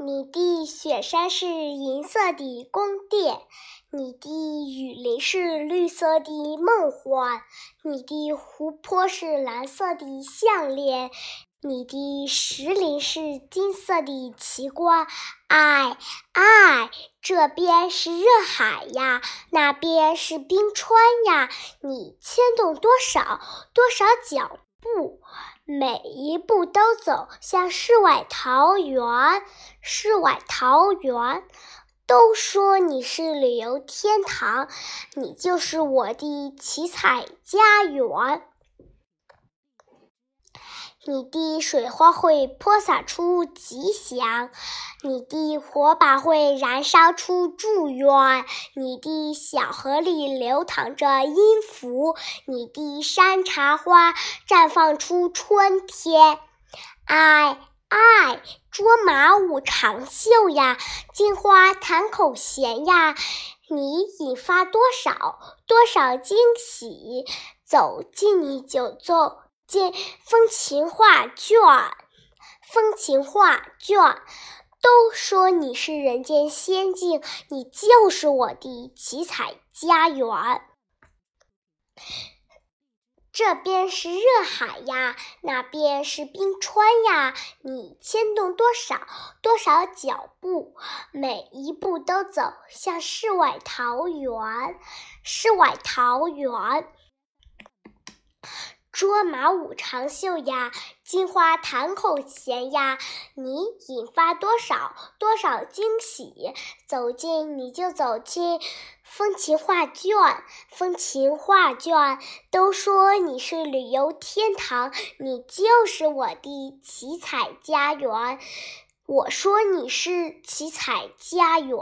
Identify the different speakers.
Speaker 1: 你的雪山是银色的宫殿，你的雨林是绿色的梦幻，你的湖泊是蓝色的项链，你的石林是金色的奇观。哎哎，这边是热海呀，那边是冰川呀，你牵动多少多少脚步？每一步都走向世外桃源，世外桃源。都说你是旅游天堂，你就是我的七彩家园。你的水花会泼洒出吉祥，你的火把会燃烧出祝愿，你的小河里流淌着音符，你的山茶花绽放出春天。哎哎，卓玛舞长袖呀，金花弹口弦呀，你引发多少多少惊喜，走近你就奏。见风情画卷，风情画卷都说你是人间仙境，你就是我的七彩家园。这边是热海呀，那边是冰川呀，你牵动多少多少脚步，每一步都走向世外桃源，世外桃源。卓玛舞长袖呀，金花弹口弦呀，你引发多少多少惊喜？走进你就走进风情画卷，风情画卷都说你是旅游天堂，你就是我的奇彩家园。我说你是奇彩家园。